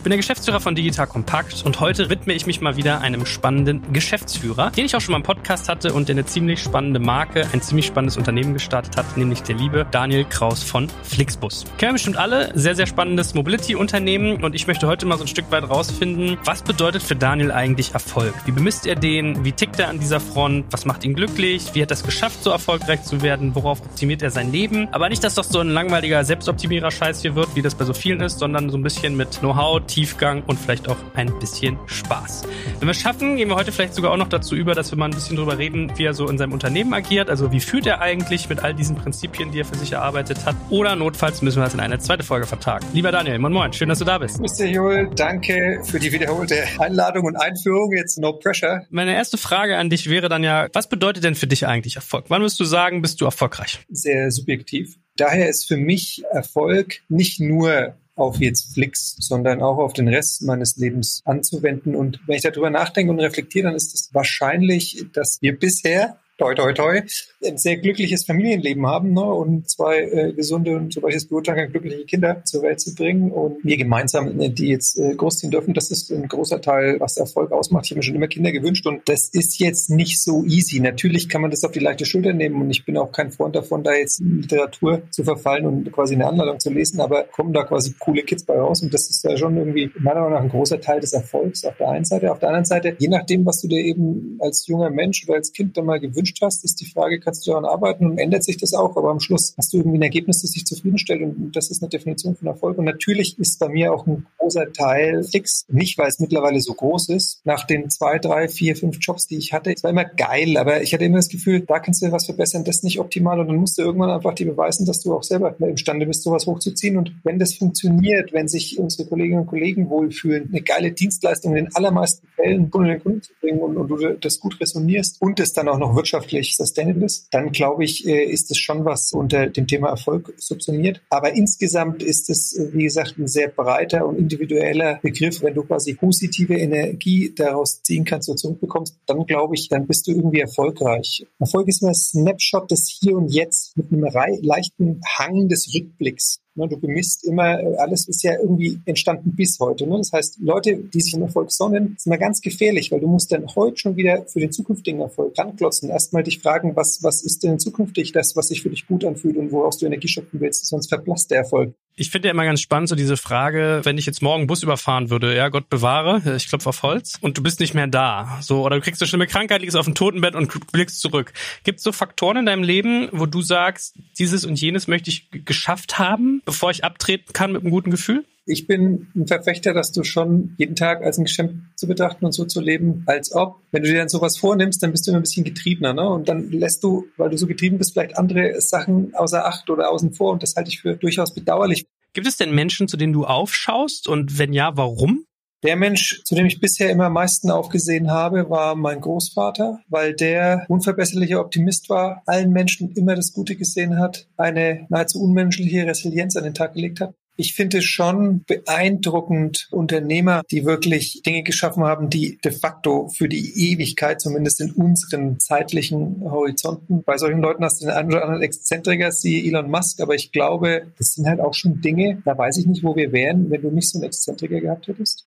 Ich bin der Geschäftsführer von Digital Compact und heute widme ich mich mal wieder einem spannenden Geschäftsführer, den ich auch schon mal im Podcast hatte und der eine ziemlich spannende Marke, ein ziemlich spannendes Unternehmen gestartet hat, nämlich der liebe Daniel Kraus von Flixbus. Kennen wir bestimmt alle, sehr, sehr spannendes Mobility-Unternehmen und ich möchte heute mal so ein Stück weit rausfinden, was bedeutet für Daniel eigentlich Erfolg? Wie bemisst er den? Wie tickt er an dieser Front? Was macht ihn glücklich? Wie hat er es geschafft, so erfolgreich zu werden? Worauf optimiert er sein Leben? Aber nicht, dass das so ein langweiliger Selbstoptimierer-Scheiß hier wird, wie das bei so vielen ist, sondern so ein bisschen mit Know-how, Tiefgang und vielleicht auch ein bisschen Spaß. Wenn wir es schaffen, gehen wir heute vielleicht sogar auch noch dazu über, dass wir mal ein bisschen drüber reden, wie er so in seinem Unternehmen agiert. Also wie führt er eigentlich mit all diesen Prinzipien, die er für sich erarbeitet hat. Oder notfalls müssen wir das in eine zweite Folge vertagen. Lieber Daniel, moin moin, schön, dass du da bist. Mr. Joel, danke für die wiederholte Einladung und Einführung. Jetzt no pressure. Meine erste Frage an dich wäre dann ja, was bedeutet denn für dich eigentlich Erfolg? Wann wirst du sagen, bist du erfolgreich? Sehr subjektiv. Daher ist für mich Erfolg nicht nur auf jetzt Flix, sondern auch auf den Rest meines Lebens anzuwenden. Und wenn ich darüber nachdenke und reflektiere, dann ist es wahrscheinlich, dass wir bisher toi, toi, toi, ein sehr glückliches Familienleben haben ne? und zwei äh, gesunde und soweit ich beurteilen glückliche Kinder zur Welt zu bringen und wir gemeinsam äh, die jetzt äh, großziehen dürfen. Das ist ein großer Teil, was Erfolg ausmacht. Ich habe mir schon immer Kinder gewünscht und das ist jetzt nicht so easy. Natürlich kann man das auf die leichte Schulter nehmen und ich bin auch kein Freund davon, da jetzt Literatur zu verfallen und quasi eine Anleitung zu lesen, aber kommen da quasi coole Kids bei raus und das ist ja schon irgendwie meiner Meinung nach ein großer Teil des Erfolgs auf der einen Seite. Auf der anderen Seite, je nachdem, was du dir eben als junger Mensch oder als Kind dann mal gewünscht hast, ist die Frage, kannst du daran arbeiten und ändert sich das auch, aber am Schluss hast du irgendwie ein Ergebnis, das dich zufriedenstellt und das ist eine Definition von Erfolg. Und natürlich ist bei mir auch ein großer Teil fix, nicht weil es mittlerweile so groß ist, nach den zwei, drei, vier, fünf Jobs, die ich hatte, es war immer geil, aber ich hatte immer das Gefühl, da kannst du was verbessern, das ist nicht optimal. Und dann musst du irgendwann einfach dir beweisen, dass du auch selber imstande bist, sowas hochzuziehen. Und wenn das funktioniert, wenn sich unsere Kolleginnen und Kollegen wohlfühlen, eine geile Dienstleistung in den allermeisten Fällen Kunden den Kunden zu bringen und, und du das gut resonierst und es dann auch noch wirtschaftlich sustainable ist, dann glaube ich, äh, ist es schon was unter dem Thema Erfolg subsumiert. Aber insgesamt ist es, äh, wie gesagt, ein sehr breiter und individueller Begriff. Wenn du quasi positive Energie daraus ziehen kannst und zurückbekommst, dann glaube ich, dann bist du irgendwie erfolgreich. Erfolg ist ein Snapshot des Hier und Jetzt mit einem leichten Hang des Rückblicks. Ne, du bemisst immer, äh, alles ist ja irgendwie entstanden bis heute. Ne? Das heißt, Leute, die sich im Erfolg sonnen, ist immer ganz gefährlich, weil du musst dann heute schon wieder für den zukünftigen Erfolg ranklotzen. Erstmal dich fragen, was, was ist denn zukünftig das, was sich für dich gut anfühlt und woraus du Energie schöpfen willst, sonst verblasst der Erfolg. Ich finde ja immer ganz spannend, so diese Frage, wenn ich jetzt morgen Bus überfahren würde, ja, Gott bewahre, ich klopfe auf Holz, und du bist nicht mehr da. So, oder du kriegst eine schlimme Krankheit, liegst auf dem Totenbett und blickst zurück. Gibt es so Faktoren in deinem Leben, wo du sagst, dieses und jenes möchte ich geschafft haben, bevor ich abtreten kann mit einem guten Gefühl? Ich bin ein Verfechter, dass du schon jeden Tag als ein Geschenk zu betrachten und so zu leben, als ob, wenn du dir dann sowas vornimmst, dann bist du immer ein bisschen getriebener, ne? Und dann lässt du, weil du so getrieben bist, vielleicht andere Sachen außer Acht oder außen vor. Und das halte ich für durchaus bedauerlich. Gibt es denn Menschen, zu denen du aufschaust? Und wenn ja, warum? Der Mensch, zu dem ich bisher immer am meisten aufgesehen habe, war mein Großvater, weil der unverbesserlicher Optimist war, allen Menschen immer das Gute gesehen hat, eine nahezu unmenschliche Resilienz an den Tag gelegt hat ich finde es schon beeindruckend, Unternehmer, die wirklich Dinge geschaffen haben, die de facto für die Ewigkeit, zumindest in unseren zeitlichen Horizonten, bei solchen Leuten hast du den einen oder anderen Exzentriker, siehe Elon Musk, aber ich glaube, das sind halt auch schon Dinge, da weiß ich nicht, wo wir wären, wenn du nicht so einen Exzentriker gehabt hättest.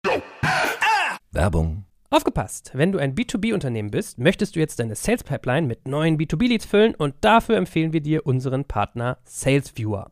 Werbung Aufgepasst! Wenn du ein B2B-Unternehmen bist, möchtest du jetzt deine Sales Pipeline mit neuen B2B-Leads füllen und dafür empfehlen wir dir unseren Partner SalesViewer.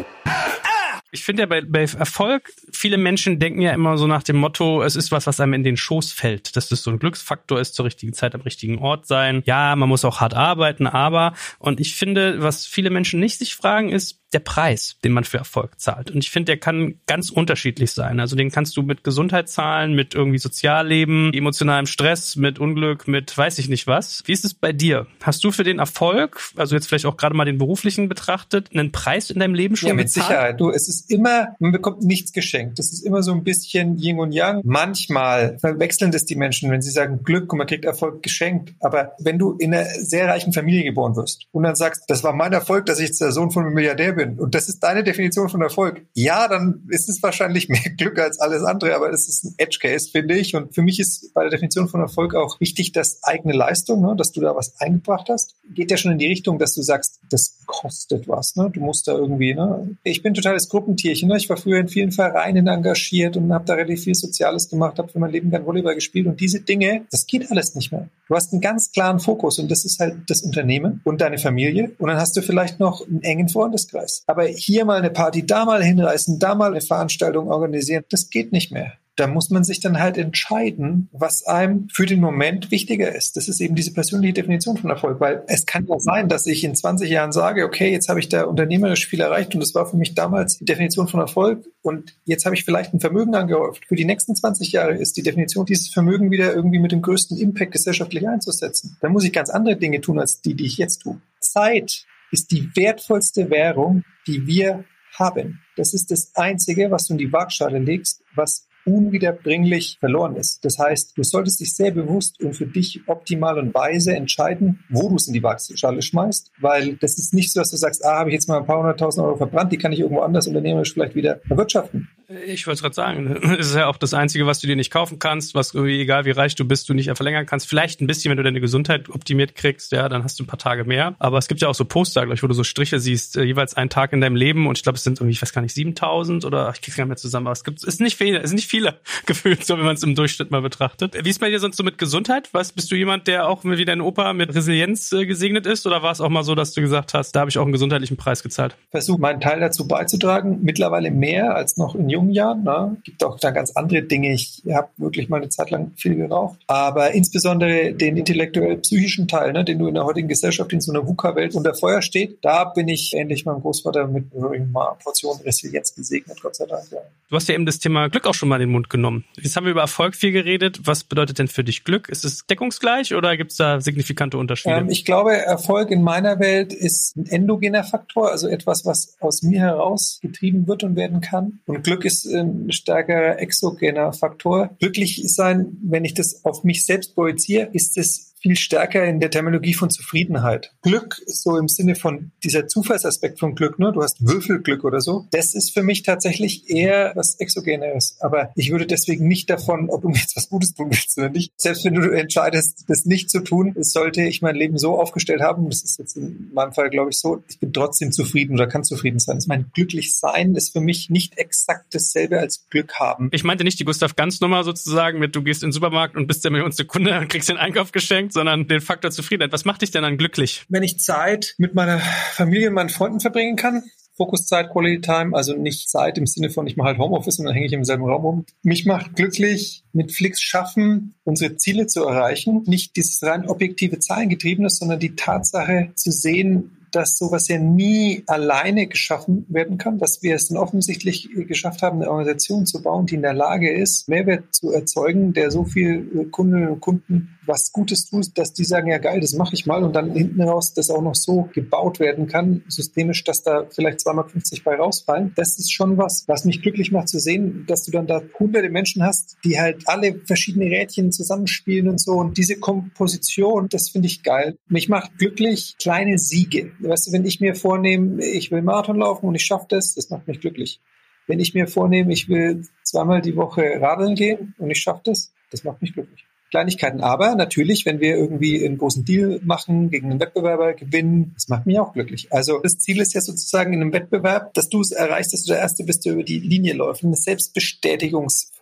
Ich finde ja bei, bei Erfolg, viele Menschen denken ja immer so nach dem Motto, es ist was, was einem in den Schoß fällt. Dass das so ein Glücksfaktor ist, zur richtigen Zeit am richtigen Ort sein. Ja, man muss auch hart arbeiten, aber, und ich finde, was viele Menschen nicht sich fragen, ist, der Preis, den man für Erfolg zahlt. Und ich finde, der kann ganz unterschiedlich sein. Also den kannst du mit Gesundheit zahlen, mit irgendwie Sozialleben, emotionalem Stress, mit Unglück, mit weiß ich nicht was. Wie ist es bei dir? Hast du für den Erfolg, also jetzt vielleicht auch gerade mal den beruflichen betrachtet, einen Preis in deinem Leben schon Ja, mit bezahlt? Sicherheit. Du, es ist immer, man bekommt nichts geschenkt. Das ist immer so ein bisschen Yin und Yang. Manchmal verwechseln das die Menschen, wenn sie sagen Glück und man kriegt Erfolg geschenkt. Aber wenn du in einer sehr reichen Familie geboren wirst und dann sagst, das war mein Erfolg, dass ich der Sohn von einem Milliardär bin und das ist deine Definition von Erfolg, ja, dann ist es wahrscheinlich mehr Glück als alles andere, aber es ist ein Edge Case, finde ich. Und für mich ist bei der Definition von Erfolg auch wichtig, dass eigene Leistung, ne, dass du da was eingebracht hast, geht ja schon in die Richtung, dass du sagst, das kostet was. Ne? Du musst da irgendwie, ne? Ich bin totales Gruppentierchen. Ne? Ich war früher in vielen Vereinen engagiert und habe da relativ viel Soziales gemacht, habe für mein Leben gern Volleyball gespielt und diese Dinge, das geht alles nicht mehr. Du hast einen ganz klaren Fokus und das ist halt das Unternehmen und deine Familie und dann hast du vielleicht noch einen engen Freundeskreis. Aber hier mal eine Party, da mal hinreißen, da mal eine Veranstaltung organisieren, das geht nicht mehr da muss man sich dann halt entscheiden, was einem für den Moment wichtiger ist. Das ist eben diese persönliche Definition von Erfolg, weil es kann ja sein, dass ich in 20 Jahren sage, okay, jetzt habe ich da unternehmerisch viel erreicht und das war für mich damals die Definition von Erfolg und jetzt habe ich vielleicht ein Vermögen angehäuft. Für die nächsten 20 Jahre ist die Definition, dieses Vermögen wieder irgendwie mit dem größten Impact gesellschaftlich einzusetzen. Da muss ich ganz andere Dinge tun als die, die ich jetzt tue. Zeit ist die wertvollste Währung, die wir haben. Das ist das Einzige, was du in die Waagschale legst, was unwiederbringlich verloren ist. Das heißt, du solltest dich sehr bewusst und für dich optimal und weise entscheiden, wo du es in die Waagschale schmeißt, weil das ist nicht so, dass du sagst, ah, habe ich jetzt mal ein paar hunderttausend Euro verbrannt, die kann ich irgendwo anders unternehmerisch vielleicht wieder erwirtschaften. Ich wollte gerade sagen, es ist ja auch das Einzige, was du dir nicht kaufen kannst, was irgendwie, egal wie reich du bist, du nicht verlängern kannst. Vielleicht ein bisschen, wenn du deine Gesundheit optimiert kriegst, ja, dann hast du ein paar Tage mehr. Aber es gibt ja auch so Poster, glaube ich, wo du so Striche siehst, äh, jeweils einen Tag in deinem Leben und ich glaube, es sind irgendwie, ich weiß gar nicht, 7000 oder ich krieg's gar nicht mehr zusammen, aber es gibt, es ist nicht viele, es sind nicht viele gefühlt, so wenn man es im Durchschnitt mal betrachtet. Wie ist bei dir sonst so mit Gesundheit? Was, bist du jemand, der auch wie dein Opa mit Resilienz äh, gesegnet ist oder war es auch mal so, dass du gesagt hast, da habe ich auch einen gesundheitlichen Preis gezahlt? Versuche meinen Teil dazu beizutragen, mittlerweile mehr als noch in jungen Jahren. Ne? gibt auch da ganz andere Dinge. Ich habe wirklich mal eine Zeit lang viel geraucht. Aber insbesondere den intellektuell-psychischen Teil, ne, den du in der heutigen Gesellschaft in so einer VUCA-Welt unter Feuer steht, da bin ich ähnlich meinem Großvater mit einer Portion Resilienz gesegnet, Gott sei Dank. Ja. Du hast ja eben das Thema Glück auch schon mal in den Mund genommen. Jetzt haben wir über Erfolg viel geredet. Was bedeutet denn für dich Glück? Ist es deckungsgleich oder gibt es da signifikante Unterschiede? Ähm, ich glaube, Erfolg in meiner Welt ist ein endogener Faktor, also etwas, was aus mir heraus getrieben wird und werden kann. Und Glück ist ein stärker exogener Faktor. Glücklich sein, wenn ich das auf mich selbst projiziere, ist es viel stärker in der Terminologie von Zufriedenheit. Glück, so im Sinne von dieser Zufallsaspekt von Glück, ne? du hast Würfelglück oder so, das ist für mich tatsächlich eher was Exogeneres. Aber ich würde deswegen nicht davon, ob du mir jetzt was Gutes tun willst oder nicht, selbst wenn du entscheidest, das nicht zu tun, sollte ich mein Leben so aufgestellt haben, das ist jetzt in meinem Fall, glaube ich, so, ich bin trotzdem zufrieden oder kann zufrieden sein. Das mein glücklich sein ist für mich nicht exakt dasselbe als Glück haben. Ich meinte nicht die Gustav Ganz Nummer sozusagen mit, du gehst in den Supermarkt und bist der millionste Kunde und kriegst den Einkauf geschenkt, sondern den Faktor Zufriedenheit. Was macht dich denn dann glücklich? Wenn ich Zeit mit meiner Familie und meinen Freunden verbringen kann, Fokuszeit, Quality Time, also nicht Zeit im Sinne von, ich mache halt Homeoffice und dann hänge ich im selben Raum rum. Mich macht glücklich, mit Flix schaffen, unsere Ziele zu erreichen. Nicht dieses rein objektive Zahlengetriebenes, sondern die Tatsache zu sehen, dass sowas ja nie alleine geschaffen werden kann, dass wir es dann offensichtlich geschafft haben, eine Organisation zu bauen, die in der Lage ist, Mehrwert zu erzeugen, der so viel Kundinnen und Kunden was Gutes tut, dass die sagen, ja geil, das mache ich mal und dann hinten raus das auch noch so gebaut werden kann, systemisch, dass da vielleicht 250 bei rausfallen. Das ist schon was, was mich glücklich macht zu sehen, dass du dann da hunderte Menschen hast, die halt alle verschiedene Rädchen zusammenspielen und so und diese Komposition, das finde ich geil. Mich macht glücklich kleine Siege. Weißt du, wenn ich mir vornehme, ich will Marathon laufen und ich schaffe das, das macht mich glücklich. Wenn ich mir vornehme, ich will zweimal die Woche radeln gehen und ich schaffe das, das macht mich glücklich. Kleinigkeiten. Aber natürlich, wenn wir irgendwie einen großen Deal machen, gegen einen Wettbewerber gewinnen, das macht mich auch glücklich. Also das Ziel ist ja sozusagen in einem Wettbewerb, dass du es erreichst, dass du der Erste bist, der über die Linie läuft. Eine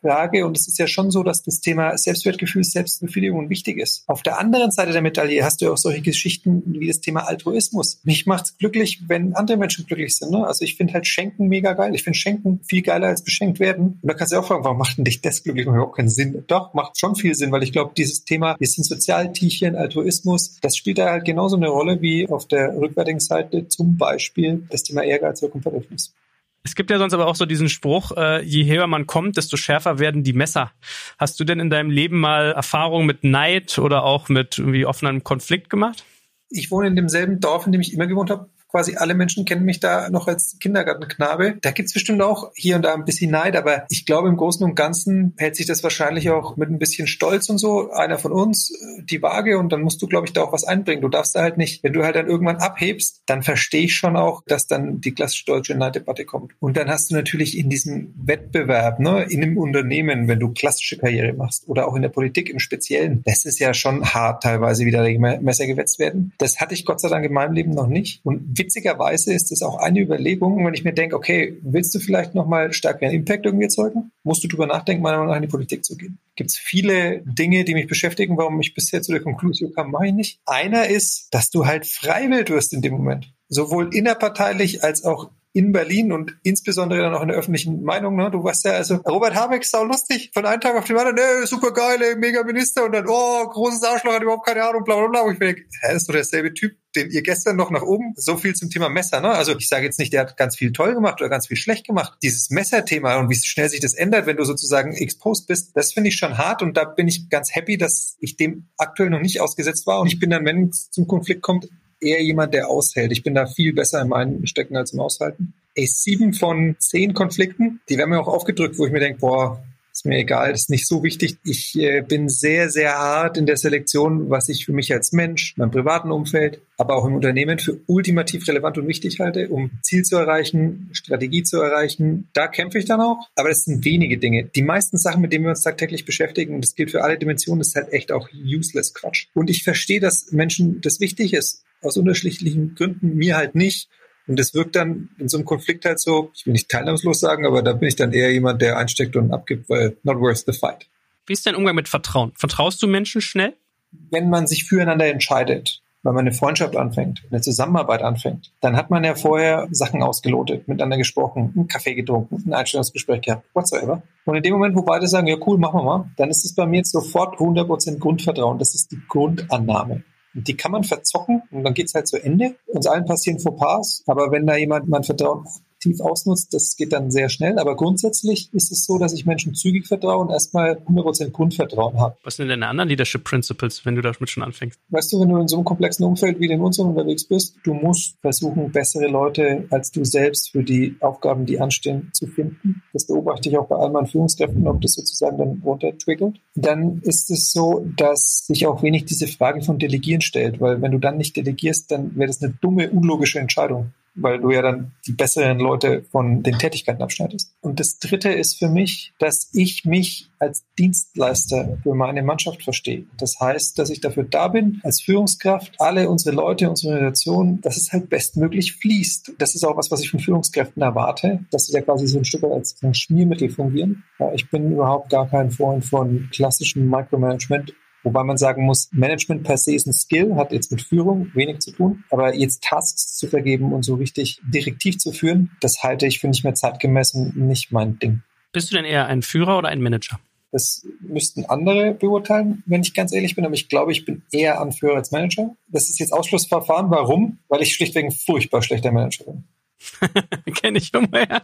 Selbstbestätigungsfrage. Und es ist ja schon so, dass das Thema Selbstwertgefühl, Selbstbefriedigung wichtig ist. Auf der anderen Seite der Medaille hast du auch solche Geschichten wie das Thema Altruismus. Mich macht es glücklich, wenn andere Menschen glücklich sind. Ne? Also ich finde halt Schenken mega geil. Ich finde Schenken viel geiler als beschenkt werden. Und da kannst du auch fragen, warum macht denn dich das glücklich? Macht überhaupt keinen Sinn. Doch, macht schon viel Sinn, weil ich glaube, dieses Thema, wir sind Sozialtierchen, Altruismus, das spielt da halt genauso eine Rolle wie auf der rückwärtigen Seite zum Beispiel das Thema Ehrgeiz oder Competitiveness. Es gibt ja sonst aber auch so diesen Spruch, äh, je höher man kommt, desto schärfer werden die Messer. Hast du denn in deinem Leben mal Erfahrungen mit Neid oder auch mit irgendwie offenem Konflikt gemacht? Ich wohne in demselben Dorf, in dem ich immer gewohnt habe quasi alle Menschen kennen mich da noch als Kindergartenknabe. Da gibt's bestimmt auch hier und da ein bisschen Neid, aber ich glaube, im Großen und Ganzen hält sich das wahrscheinlich auch mit ein bisschen Stolz und so, einer von uns, äh, die Waage und dann musst du, glaube ich, da auch was einbringen. Du darfst da halt nicht, wenn du halt dann irgendwann abhebst, dann verstehe ich schon auch, dass dann die klassische deutsche Neiddebatte kommt. Und dann hast du natürlich in diesem Wettbewerb, ne, in einem Unternehmen, wenn du klassische Karriere machst oder auch in der Politik im Speziellen, das ist ja schon hart teilweise wieder Messer gewetzt werden. Das hatte ich Gott sei Dank in meinem Leben noch nicht. Und witzigerweise ist es auch eine Überlegung, wenn ich mir denke, okay, willst du vielleicht nochmal stärkeren Impact irgendwie erzeugen? Musst du drüber nachdenken, meiner Meinung nach in die Politik zu gehen. Gibt es viele Dinge, die mich beschäftigen, warum ich bisher zu der Konklusion kam, mache ich nicht. Einer ist, dass du halt freiwillig wirst in dem Moment. Sowohl innerparteilich als auch in Berlin und insbesondere dann auch in der öffentlichen Meinung. Ne? Du weißt ja, also Robert Habeck ist auch lustig, von einem Tag auf den anderen, ne, super geile, mega Minister und dann, oh, großes Arschloch, hat überhaupt keine Ahnung, bla bla bla. Und ich denke, hä, ist doch derselbe Typ, den ihr gestern noch nach oben, so viel zum Thema Messer. Ne? Also ich sage jetzt nicht, der hat ganz viel toll gemacht oder ganz viel schlecht gemacht. Dieses Messerthema und wie schnell sich das ändert, wenn du sozusagen exposed bist, das finde ich schon hart und da bin ich ganz happy, dass ich dem aktuell noch nicht ausgesetzt war. Und ich bin dann, wenn es zum Konflikt kommt, eher jemand, der aushält. Ich bin da viel besser im Einstecken als im Aushalten. Ey, sieben von zehn Konflikten, die werden mir auch aufgedrückt, wo ich mir denke, boah, ist mir egal, ist nicht so wichtig. Ich äh, bin sehr, sehr hart in der Selektion, was ich für mich als Mensch, meinem privaten Umfeld, aber auch im Unternehmen für ultimativ relevant und wichtig halte, um Ziel zu erreichen, Strategie zu erreichen. Da kämpfe ich dann auch. Aber das sind wenige Dinge. Die meisten Sachen, mit denen wir uns tagtäglich beschäftigen, und das gilt für alle Dimensionen, ist halt echt auch useless Quatsch. Und ich verstehe, dass Menschen das wichtig ist aus unterschiedlichen Gründen, mir halt nicht. Und das wirkt dann in so einem Konflikt halt so, ich will nicht teilnahmslos sagen, aber da bin ich dann eher jemand, der einsteckt und abgibt, weil not worth the fight. Wie ist dein Umgang mit Vertrauen? Vertraust du Menschen schnell? Wenn man sich füreinander entscheidet, wenn man eine Freundschaft anfängt, eine Zusammenarbeit anfängt, dann hat man ja vorher Sachen ausgelotet, miteinander gesprochen, einen Kaffee getrunken, ein Einstellungsgespräch gehabt, whatsoever. Und in dem Moment, wo beide sagen, ja cool, machen wir mal, dann ist es bei mir jetzt sofort 100% Grundvertrauen. Das ist die Grundannahme. Die kann man verzocken und dann geht's halt zu Ende. Uns allen passieren Fauxpas, aber wenn da jemand mein Vertrauen aktiv ausnutzt, das geht dann sehr schnell. Aber grundsätzlich ist es so, dass ich Menschen zügig vertraue und erstmal 100% Grundvertrauen habe. Was sind denn deine anderen Leadership Principles, wenn du damit schon anfängst? Weißt du, wenn du in so einem komplexen Umfeld wie in unserem unterwegs bist, du musst versuchen, bessere Leute als du selbst für die Aufgaben, die anstehen, zu finden. Das beobachte ich auch bei all meinen Führungskräften, ob das sozusagen dann runtertriggert. Dann ist es so, dass sich auch wenig diese Frage von Delegieren stellt, weil wenn du dann nicht delegierst, dann wäre das eine dumme, unlogische Entscheidung weil du ja dann die besseren Leute von den Tätigkeiten abschneidest. Und das Dritte ist für mich, dass ich mich als Dienstleister für meine Mannschaft verstehe. Das heißt, dass ich dafür da bin, als Führungskraft, alle unsere Leute, unsere Organisation, dass es halt bestmöglich fließt. Das ist auch was, was ich von Führungskräften erwarte, dass sie ja quasi so ein Stück weit als Schmiermittel fungieren. Ich bin überhaupt gar kein Freund von klassischem Micromanagement Wobei man sagen muss, Management per se ist ein Skill, hat jetzt mit Führung wenig zu tun. Aber jetzt Tasks zu vergeben und so richtig direktiv zu führen, das halte ich für nicht mehr zeitgemäß und nicht mein Ding. Bist du denn eher ein Führer oder ein Manager? Das müssten andere beurteilen, wenn ich ganz ehrlich bin. Aber ich glaube, ich bin eher Anführer als Manager. Das ist jetzt Ausschlussverfahren. Warum? Weil ich schlichtweg ein furchtbar schlechter Manager bin. Kenne ich irgendwoher.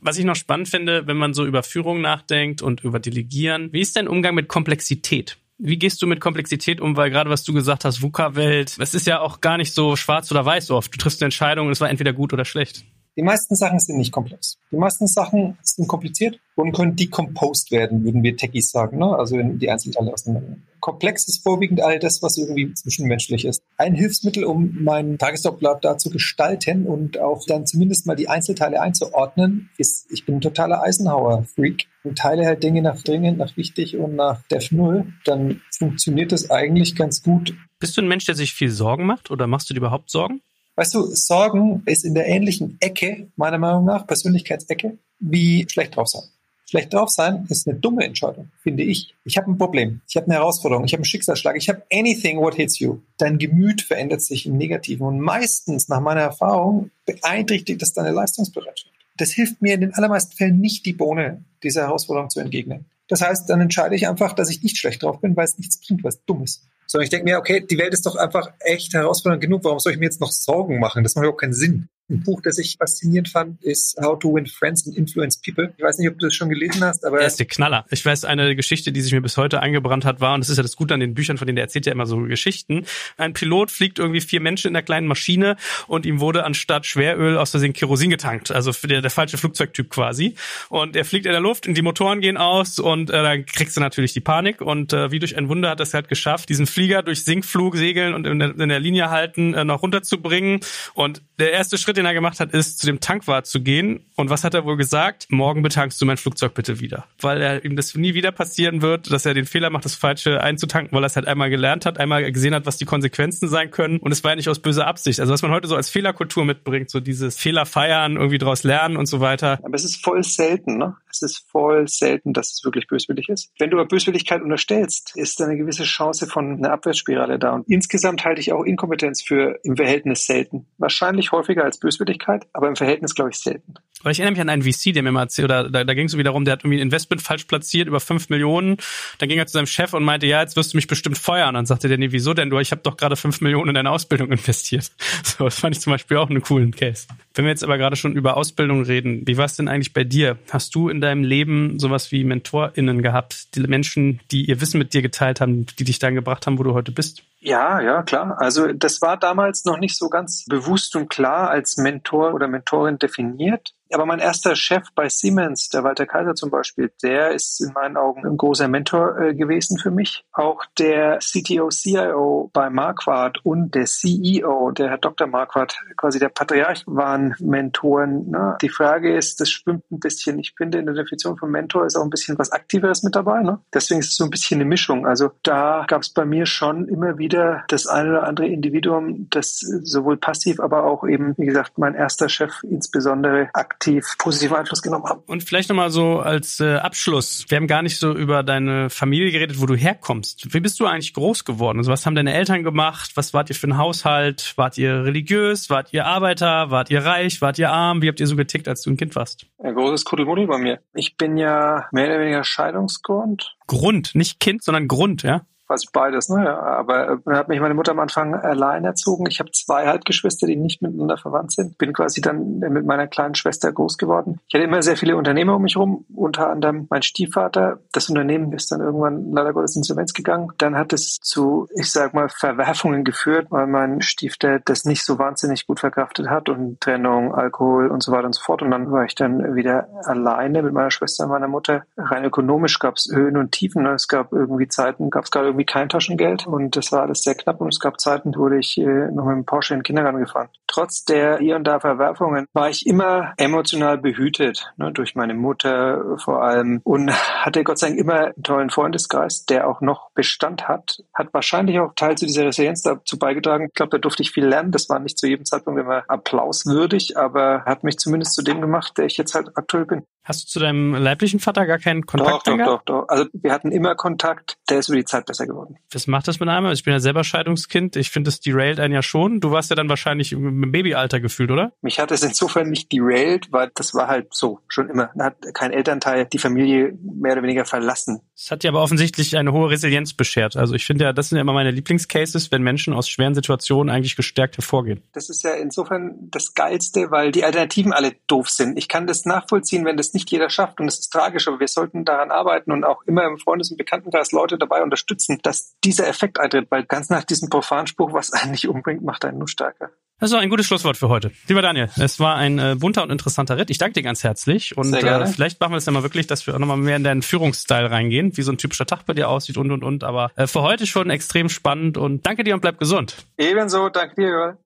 Was ich noch spannend finde, wenn man so über Führung nachdenkt und über Delegieren. Wie ist dein Umgang mit Komplexität? Wie gehst du mit Komplexität um? Weil gerade was du gesagt hast, VUCA-Welt, es ist ja auch gar nicht so schwarz oder weiß oft. Du triffst eine Entscheidung und es war entweder gut oder schlecht. Die meisten Sachen sind nicht komplex. Die meisten Sachen sind kompliziert und können decomposed werden, würden wir Techies sagen, ne? also in die Einzelteile auseinander. Komplex ist vorwiegend all das, was irgendwie zwischenmenschlich ist. Ein Hilfsmittel, um mein Tagesdoppler da zu gestalten und auch dann zumindest mal die Einzelteile einzuordnen, ist, ich bin ein totaler Eisenhower-Freak teile halt Dinge nach dringend, nach wichtig und nach Def Null, dann funktioniert das eigentlich ganz gut. Bist du ein Mensch, der sich viel Sorgen macht oder machst du dir überhaupt Sorgen? Weißt du, Sorgen ist in der ähnlichen Ecke, meiner Meinung nach, Persönlichkeitsecke, wie schlecht drauf sein. Schlecht drauf sein ist eine dumme Entscheidung, finde ich. Ich habe ein Problem, ich habe eine Herausforderung, ich habe einen Schicksalsschlag, ich habe anything what hits you. Dein Gemüt verändert sich im Negativen und meistens, nach meiner Erfahrung, beeinträchtigt das deine Leistungsbereitschaft. Das hilft mir in den allermeisten Fällen nicht, die Bohne dieser Herausforderung zu entgegnen. Das heißt, dann entscheide ich einfach, dass ich nicht schlecht drauf bin, weil es nichts bringt, weil es dumm ist. Sondern ich denke mir, okay, die Welt ist doch einfach echt herausfordernd genug. Warum soll ich mir jetzt noch Sorgen machen? Das macht überhaupt keinen Sinn. Ein Buch, das ich faszinierend fand, ist How to Win Friends and Influence People. Ich weiß nicht, ob du das schon gelesen hast, aber. Er ist der Knaller. Ich weiß, eine Geschichte, die sich mir bis heute eingebrannt hat, war, und das ist ja das Gute an den Büchern, von denen der erzählt ja immer so Geschichten. Ein Pilot fliegt irgendwie vier Menschen in einer kleinen Maschine und ihm wurde anstatt Schweröl aus Versehen Kerosin getankt. Also der, der falsche Flugzeugtyp quasi. Und er fliegt in der Luft und die Motoren gehen aus und äh, dann kriegst du natürlich die Panik. Und äh, wie durch ein Wunder hat es halt geschafft, diesen Flieger durch Sinkflug segeln und in der, in der Linie halten äh, noch runterzubringen. Und der erste Schritt, den er gemacht hat, ist zu dem Tankwart zu gehen. Und was hat er wohl gesagt? Morgen betankst du mein Flugzeug bitte wieder. Weil er ihm das nie wieder passieren wird, dass er den Fehler macht, das Falsche einzutanken, weil er es halt einmal gelernt hat, einmal gesehen hat, was die Konsequenzen sein können. Und es war ja nicht aus böser Absicht. Also was man heute so als Fehlerkultur mitbringt, so dieses Fehler feiern, irgendwie daraus lernen und so weiter. Aber es ist voll selten, ne? Es ist voll selten, dass es wirklich böswillig ist. Wenn du aber Böswilligkeit unterstellst, ist eine gewisse Chance von einer Abwärtsspirale da. Und insgesamt halte ich auch Inkompetenz für im Verhältnis selten. Wahrscheinlich häufiger als Böswilligkeit, aber im Verhältnis, glaube ich, selten. Weil ich erinnere mich an einen VC, der mir mal erzählt, oder da, da ging es so wiederum, der hat irgendwie ein Investment falsch platziert über fünf Millionen. Dann ging er zu seinem Chef und meinte, ja, jetzt wirst du mich bestimmt feuern. Und dann sagte der, nee, wieso denn du? Ich habe doch gerade fünf Millionen in deine Ausbildung investiert. So, das fand ich zum Beispiel auch einen coolen Case. Wenn wir jetzt aber gerade schon über Ausbildung reden, wie war es denn eigentlich bei dir? Hast du in deinem Leben sowas wie MentorInnen gehabt? Die Menschen, die ihr Wissen mit dir geteilt haben, die dich dann gebracht haben, wo du heute bist? Ja, ja, klar. Also das war damals noch nicht so ganz bewusst und klar als Mentor oder Mentorin definiert. Aber mein erster Chef bei Siemens, der Walter Kaiser zum Beispiel, der ist in meinen Augen ein großer Mentor äh, gewesen für mich. Auch der CTO, CIO bei Marquardt und der CEO, der Herr Dr. Marquardt, quasi der Patriarch, waren Mentoren. Ne? Die Frage ist, das schwimmt ein bisschen. Ich finde, in der Definition von Mentor ist auch ein bisschen was Aktiveres mit dabei. Ne? Deswegen ist es so ein bisschen eine Mischung. Also da gab es bei mir schon immer wieder das eine oder andere Individuum, das sowohl passiv, aber auch eben, wie gesagt, mein erster Chef insbesondere aktiv aktiv positiven Einfluss genommen haben. Und vielleicht nochmal so als äh, Abschluss. Wir haben gar nicht so über deine Familie geredet, wo du herkommst. Wie bist du eigentlich groß geworden? Also was haben deine Eltern gemacht? Was wart ihr für ein Haushalt? Wart ihr religiös? Wart ihr Arbeiter? Wart ihr reich? Wart ihr arm? Wie habt ihr so getickt, als du ein Kind warst? Ein großes Kuddelmuddel bei mir. Ich bin ja mehr oder weniger Scheidungsgrund. Grund, nicht Kind, sondern Grund, ja? Quasi beides. Ne? Aber äh, hat mich meine Mutter am Anfang allein erzogen. Ich habe zwei Halbgeschwister, die nicht miteinander verwandt sind. Bin quasi dann mit meiner kleinen Schwester groß geworden. Ich hatte immer sehr viele Unternehmer um mich rum, unter anderem mein Stiefvater. Das Unternehmen ist dann irgendwann leider Gottes Insolvenz gegangen. Dann hat es zu, ich sag mal, Verwerfungen geführt, weil mein Stiefdad das nicht so wahnsinnig gut verkraftet hat und Trennung, Alkohol und so weiter und so fort. Und dann war ich dann wieder alleine mit meiner Schwester und meiner Mutter. Rein ökonomisch gab es Höhen und Tiefen. Ne? Es gab irgendwie Zeiten, gab es gerade irgendwie kein Taschengeld und das war alles sehr knapp und es gab Zeiten, wo ich äh, noch mit dem Porsche in den Kindergarten gefahren. Trotz der hier und da Verwerfungen war ich immer emotional behütet, ne, durch meine Mutter vor allem und hatte Gott sei Dank immer einen tollen Freundeskreis, der auch noch Bestand hat, hat wahrscheinlich auch Teil zu dieser Resilienz dazu beigetragen. Ich glaube, da durfte ich viel lernen. Das war nicht zu jedem Zeitpunkt immer applauswürdig, aber hat mich zumindest zu dem gemacht, der ich jetzt halt aktuell bin. Hast du zu deinem leiblichen Vater gar keinen Kontakt? Doch, doch, doch, doch. Also wir hatten immer Kontakt. Der ist über die Zeit besser geworden. Was macht das mit einem? Ich bin ja selber Scheidungskind. Ich finde, das derailed einen ja schon. Du warst ja dann wahrscheinlich im Babyalter gefühlt, oder? Mich hat es insofern nicht derailed, weil das war halt so schon immer. Da hat kein Elternteil die Familie mehr oder weniger verlassen. Es hat dir aber offensichtlich eine hohe Resilienz beschert. Also ich finde ja, das sind ja immer meine Lieblingscases, wenn Menschen aus schweren Situationen eigentlich gestärkt hervorgehen. Das ist ja insofern das Geilste, weil die Alternativen alle doof sind. Ich kann das nachvollziehen, wenn das nicht jeder schafft und es ist tragisch, aber wir sollten daran arbeiten und auch immer im Freundes- und Bekanntenkreis Leute dabei unterstützen, dass dieser Effekt eintritt, weil ganz nach diesem Profanspruch, was einen nicht umbringt, macht einen nur stärker. Das war ein gutes Schlusswort für heute. Lieber Daniel, es war ein äh, bunter und interessanter Ritt. Ich danke dir ganz herzlich. Und äh, vielleicht machen wir es ja mal wirklich, dass wir auch nochmal mehr in deinen Führungsstil reingehen, wie so ein typischer Tag bei dir aussieht und und und. Aber äh, für heute schon extrem spannend und danke dir und bleib gesund. Ebenso, danke dir, Joel.